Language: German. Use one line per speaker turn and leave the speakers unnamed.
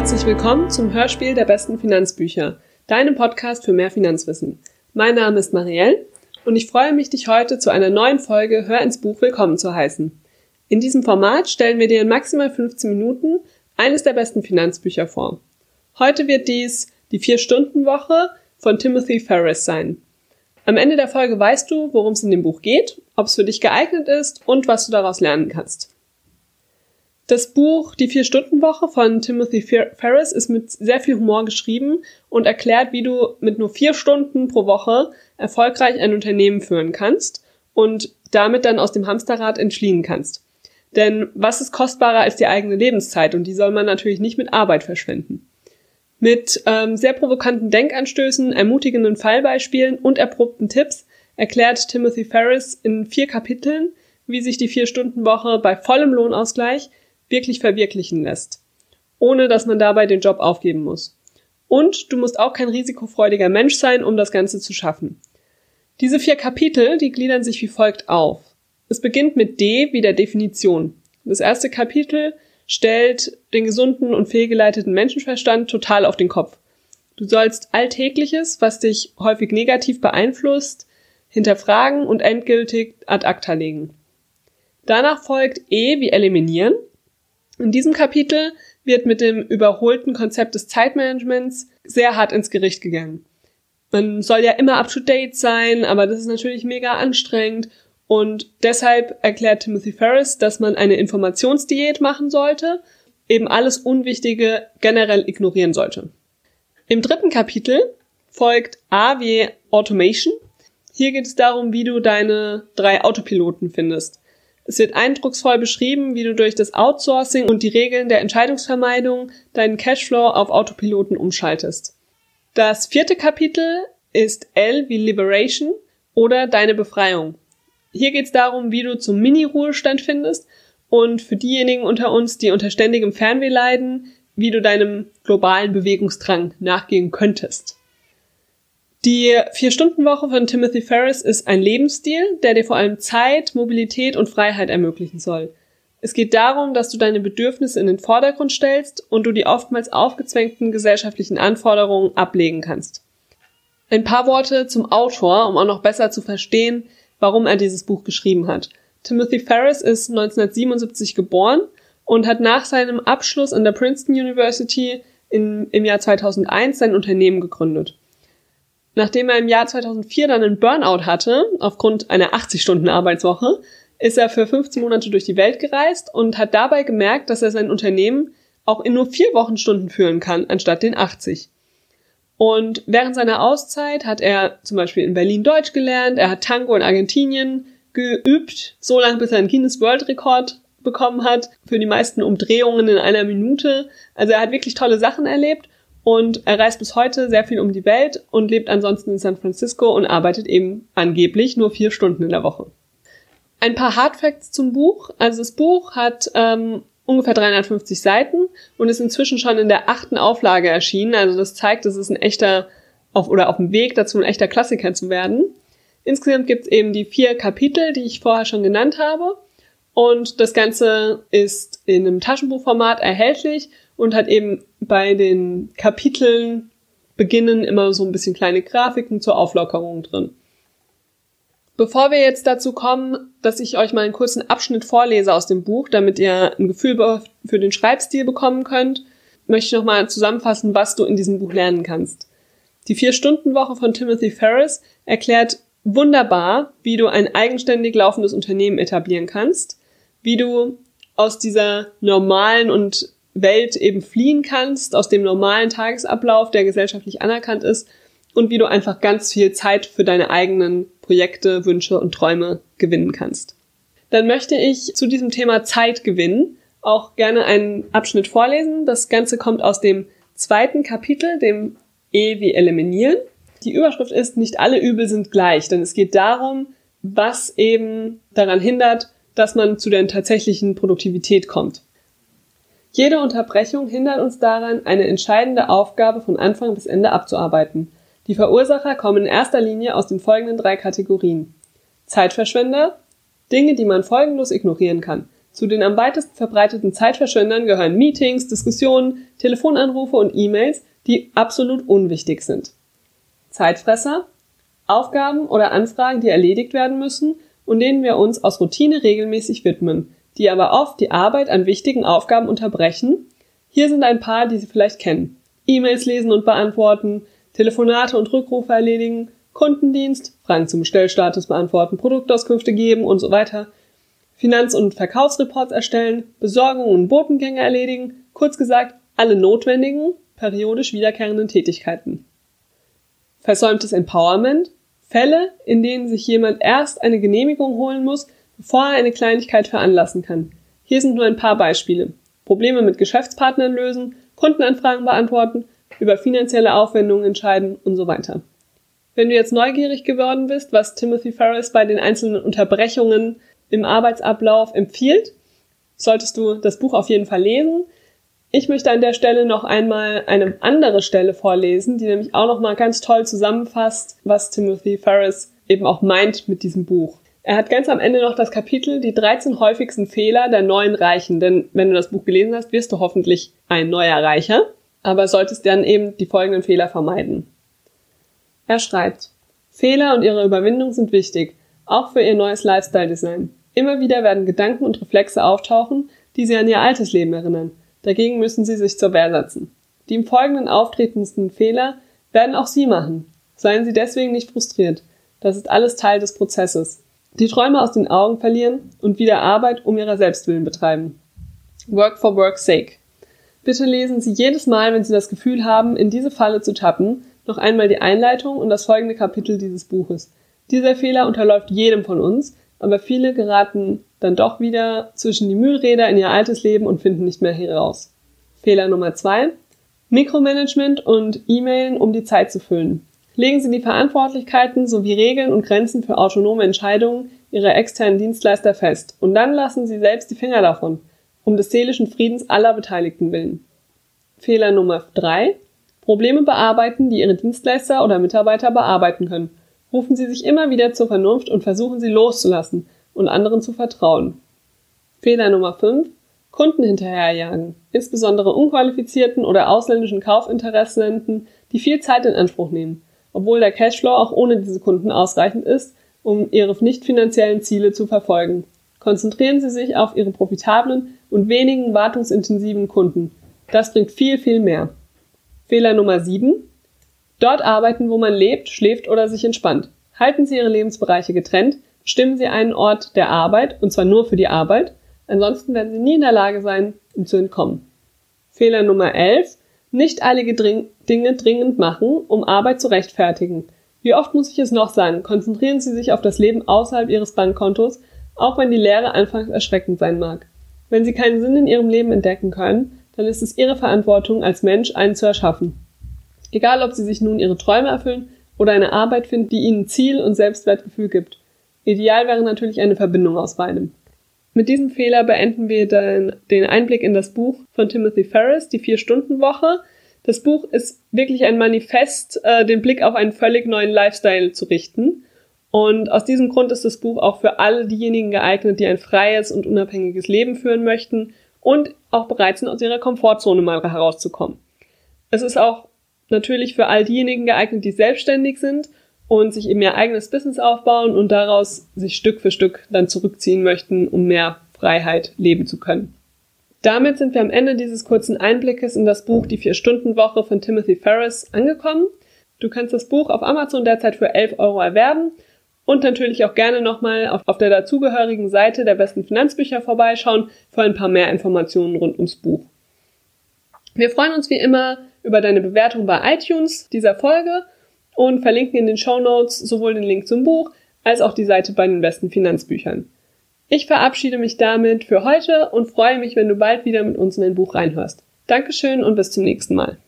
Herzlich willkommen zum Hörspiel der besten Finanzbücher, deinem Podcast für mehr Finanzwissen. Mein Name ist Marielle und ich freue mich, dich heute zu einer neuen Folge Hör ins Buch willkommen zu heißen. In diesem Format stellen wir dir in maximal 15 Minuten eines der besten Finanzbücher vor. Heute wird dies die Vier-Stunden-Woche von Timothy Ferris sein. Am Ende der Folge weißt du, worum es in dem Buch geht, ob es für dich geeignet ist und was du daraus lernen kannst. Das Buch Die Vier-Stunden-Woche von Timothy Ferris ist mit sehr viel Humor geschrieben und erklärt, wie du mit nur vier Stunden pro Woche erfolgreich ein Unternehmen führen kannst und damit dann aus dem Hamsterrad entfliehen kannst. Denn was ist kostbarer als die eigene Lebenszeit und die soll man natürlich nicht mit Arbeit verschwenden. Mit ähm, sehr provokanten Denkanstößen, ermutigenden Fallbeispielen und erprobten Tipps erklärt Timothy Ferris in vier Kapiteln, wie sich die Vier-Stunden-Woche bei vollem Lohnausgleich wirklich verwirklichen lässt, ohne dass man dabei den Job aufgeben muss. Und du musst auch kein risikofreudiger Mensch sein, um das Ganze zu schaffen. Diese vier Kapitel, die gliedern sich wie folgt auf. Es beginnt mit D wie der Definition. Das erste Kapitel stellt den gesunden und fehlgeleiteten Menschenverstand total auf den Kopf. Du sollst Alltägliches, was dich häufig negativ beeinflusst, hinterfragen und endgültig ad acta legen. Danach folgt E wie eliminieren. In diesem Kapitel wird mit dem überholten Konzept des Zeitmanagements sehr hart ins Gericht gegangen. Man soll ja immer up to date sein, aber das ist natürlich mega anstrengend und deshalb erklärt Timothy Ferris, dass man eine Informationsdiät machen sollte, eben alles Unwichtige generell ignorieren sollte. Im dritten Kapitel folgt A wie Automation. Hier geht es darum, wie du deine drei Autopiloten findest. Es wird eindrucksvoll beschrieben, wie du durch das Outsourcing und die Regeln der Entscheidungsvermeidung deinen Cashflow auf Autopiloten umschaltest. Das vierte Kapitel ist L wie Liberation oder deine Befreiung. Hier geht es darum, wie du zum Mini-Ruhestand findest und für diejenigen unter uns, die unter ständigem Fernweh leiden, wie du deinem globalen Bewegungsdrang nachgehen könntest. Die Vier-Stunden-Woche von Timothy Ferris ist ein Lebensstil, der dir vor allem Zeit, Mobilität und Freiheit ermöglichen soll. Es geht darum, dass du deine Bedürfnisse in den Vordergrund stellst und du die oftmals aufgezwängten gesellschaftlichen Anforderungen ablegen kannst. Ein paar Worte zum Autor, um auch noch besser zu verstehen, warum er dieses Buch geschrieben hat. Timothy Ferris ist 1977 geboren und hat nach seinem Abschluss an der Princeton University in, im Jahr 2001 sein Unternehmen gegründet. Nachdem er im Jahr 2004 dann einen Burnout hatte, aufgrund einer 80-Stunden-Arbeitswoche, ist er für 15 Monate durch die Welt gereist und hat dabei gemerkt, dass er sein Unternehmen auch in nur vier Wochenstunden führen kann, anstatt den 80. Und während seiner Auszeit hat er zum Beispiel in Berlin Deutsch gelernt, er hat Tango in Argentinien geübt, so lange bis er einen Guinness World Rekord bekommen hat, für die meisten Umdrehungen in einer Minute. Also er hat wirklich tolle Sachen erlebt und er reist bis heute sehr viel um die Welt und lebt ansonsten in San Francisco und arbeitet eben angeblich nur vier Stunden in der Woche. Ein paar Hardfacts zum Buch. Also das Buch hat ähm, ungefähr 350 Seiten und ist inzwischen schon in der achten Auflage erschienen. Also das zeigt, es ist ein echter auf, oder auf dem Weg dazu, ein echter Klassiker zu werden. Insgesamt gibt es eben die vier Kapitel, die ich vorher schon genannt habe. Und das Ganze ist in einem Taschenbuchformat erhältlich und hat eben bei den Kapiteln beginnen immer so ein bisschen kleine Grafiken zur Auflockerung drin. Bevor wir jetzt dazu kommen, dass ich euch mal einen kurzen Abschnitt vorlese aus dem Buch, damit ihr ein Gefühl für den Schreibstil bekommen könnt, möchte ich nochmal zusammenfassen, was du in diesem Buch lernen kannst. Die Vier-Stunden-Woche von Timothy Ferris erklärt wunderbar, wie du ein eigenständig laufendes Unternehmen etablieren kannst, wie du aus dieser normalen und Welt eben fliehen kannst, aus dem normalen Tagesablauf, der gesellschaftlich anerkannt ist, und wie du einfach ganz viel Zeit für deine eigenen Projekte, Wünsche und Träume gewinnen kannst. Dann möchte ich zu diesem Thema Zeit gewinnen auch gerne einen Abschnitt vorlesen. Das Ganze kommt aus dem zweiten Kapitel, dem E wie eliminieren. Die Überschrift ist, nicht alle Übel sind gleich, denn es geht darum, was eben daran hindert, dass man zu der tatsächlichen Produktivität kommt. Jede Unterbrechung hindert uns daran, eine entscheidende Aufgabe von Anfang bis Ende abzuarbeiten. Die Verursacher kommen in erster Linie aus den folgenden drei Kategorien. Zeitverschwender, Dinge, die man folgenlos ignorieren kann. Zu den am weitesten verbreiteten Zeitverschwendern gehören Meetings, Diskussionen, Telefonanrufe und E-Mails, die absolut unwichtig sind. Zeitfresser, Aufgaben oder Anfragen, die erledigt werden müssen und denen wir uns aus Routine regelmäßig widmen, die aber oft die Arbeit an wichtigen Aufgaben unterbrechen. Hier sind ein paar, die Sie vielleicht kennen. E-Mails lesen und beantworten, Telefonate und Rückrufe erledigen, Kundendienst, Fragen zum Bestellstatus beantworten, Produktauskünfte geben und so weiter, Finanz- und Verkaufsreports erstellen, Besorgungen und Botengänge erledigen, kurz gesagt, alle notwendigen, periodisch wiederkehrenden Tätigkeiten. Versäumtes Empowerment, Fälle, in denen sich jemand erst eine Genehmigung holen muss, bevor er eine Kleinigkeit veranlassen kann. Hier sind nur ein paar Beispiele. Probleme mit Geschäftspartnern lösen, Kundenanfragen beantworten, über finanzielle Aufwendungen entscheiden und so weiter. Wenn du jetzt neugierig geworden bist, was Timothy Ferris bei den einzelnen Unterbrechungen im Arbeitsablauf empfiehlt, solltest du das Buch auf jeden Fall lesen. Ich möchte an der Stelle noch einmal eine andere Stelle vorlesen, die nämlich auch noch mal ganz toll zusammenfasst, was Timothy Ferris eben auch meint mit diesem Buch. Er hat ganz am Ende noch das Kapitel die 13 häufigsten Fehler der neuen Reichen, denn wenn du das Buch gelesen hast, wirst du hoffentlich ein neuer Reicher, aber solltest dann eben die folgenden Fehler vermeiden. Er schreibt, Fehler und ihre Überwindung sind wichtig, auch für ihr neues Lifestyle-Design. Immer wieder werden Gedanken und Reflexe auftauchen, die sie an ihr altes Leben erinnern. Dagegen müssen sie sich zur Wehr setzen. Die im Folgenden auftretendsten Fehler werden auch Sie machen. Seien Sie deswegen nicht frustriert. Das ist alles Teil des Prozesses. Die Träume aus den Augen verlieren und wieder Arbeit um ihrer Selbstwillen betreiben. Work for work's sake. Bitte lesen Sie jedes Mal, wenn Sie das Gefühl haben, in diese Falle zu tappen, noch einmal die Einleitung und das folgende Kapitel dieses Buches. Dieser Fehler unterläuft jedem von uns, aber viele geraten dann doch wieder zwischen die Mühlräder in ihr altes Leben und finden nicht mehr heraus. Fehler Nummer zwei. Mikromanagement und E-Mailen, um die Zeit zu füllen. Legen Sie die Verantwortlichkeiten sowie Regeln und Grenzen für autonome Entscheidungen Ihrer externen Dienstleister fest und dann lassen Sie selbst die Finger davon, um des seelischen Friedens aller Beteiligten willen. Fehler Nummer drei: Probleme bearbeiten, die Ihre Dienstleister oder Mitarbeiter bearbeiten können. Rufen Sie sich immer wieder zur Vernunft und versuchen Sie loszulassen und anderen zu vertrauen. Fehler Nummer 5. Kunden hinterherjagen, insbesondere unqualifizierten oder ausländischen Kaufinteressenten, die viel Zeit in Anspruch nehmen, obwohl der Cashflow auch ohne diese Kunden ausreichend ist, um ihre nicht finanziellen Ziele zu verfolgen. Konzentrieren Sie sich auf Ihre profitablen und wenigen wartungsintensiven Kunden. Das bringt viel, viel mehr. Fehler Nummer 7. Dort arbeiten, wo man lebt, schläft oder sich entspannt. Halten Sie Ihre Lebensbereiche getrennt, bestimmen Sie einen Ort der Arbeit, und zwar nur für die Arbeit, ansonsten werden Sie nie in der Lage sein, ihm zu entkommen. Fehler Nummer 11. Nicht einige Dring Dinge dringend machen, um Arbeit zu rechtfertigen. Wie oft muss ich es noch sagen, konzentrieren Sie sich auf das Leben außerhalb Ihres Bankkontos, auch wenn die Lehre anfangs erschreckend sein mag. Wenn Sie keinen Sinn in Ihrem Leben entdecken können, dann ist es Ihre Verantwortung als Mensch, einen zu erschaffen. Egal, ob Sie sich nun Ihre Träume erfüllen oder eine Arbeit finden, die Ihnen Ziel und Selbstwertgefühl gibt. Ideal wäre natürlich eine Verbindung aus beidem. Mit diesem Fehler beenden wir dann den Einblick in das Buch von Timothy Ferris, die Vier-Stunden-Woche. Das Buch ist wirklich ein Manifest, äh, den Blick auf einen völlig neuen Lifestyle zu richten. Und aus diesem Grund ist das Buch auch für alle diejenigen geeignet, die ein freies und unabhängiges Leben führen möchten und auch bereit sind, aus ihrer Komfortzone mal herauszukommen. Es ist auch natürlich für all diejenigen geeignet, die selbstständig sind und sich eben ihr eigenes Business aufbauen und daraus sich Stück für Stück dann zurückziehen möchten, um mehr Freiheit leben zu können. Damit sind wir am Ende dieses kurzen Einblickes in das Buch Die Vier-Stunden-Woche von Timothy Ferris angekommen. Du kannst das Buch auf Amazon derzeit für 11 Euro erwerben und natürlich auch gerne nochmal auf, der dazugehörigen Seite der besten Finanzbücher vorbeischauen für ein paar mehr Informationen rund ums Buch. Wir freuen uns wie immer über deine Bewertung bei iTunes dieser Folge und verlinken in den Show Notes sowohl den Link zum Buch als auch die Seite bei den besten Finanzbüchern. Ich verabschiede mich damit für heute und freue mich, wenn du bald wieder mit uns in ein Buch reinhörst. Dankeschön und bis zum nächsten Mal.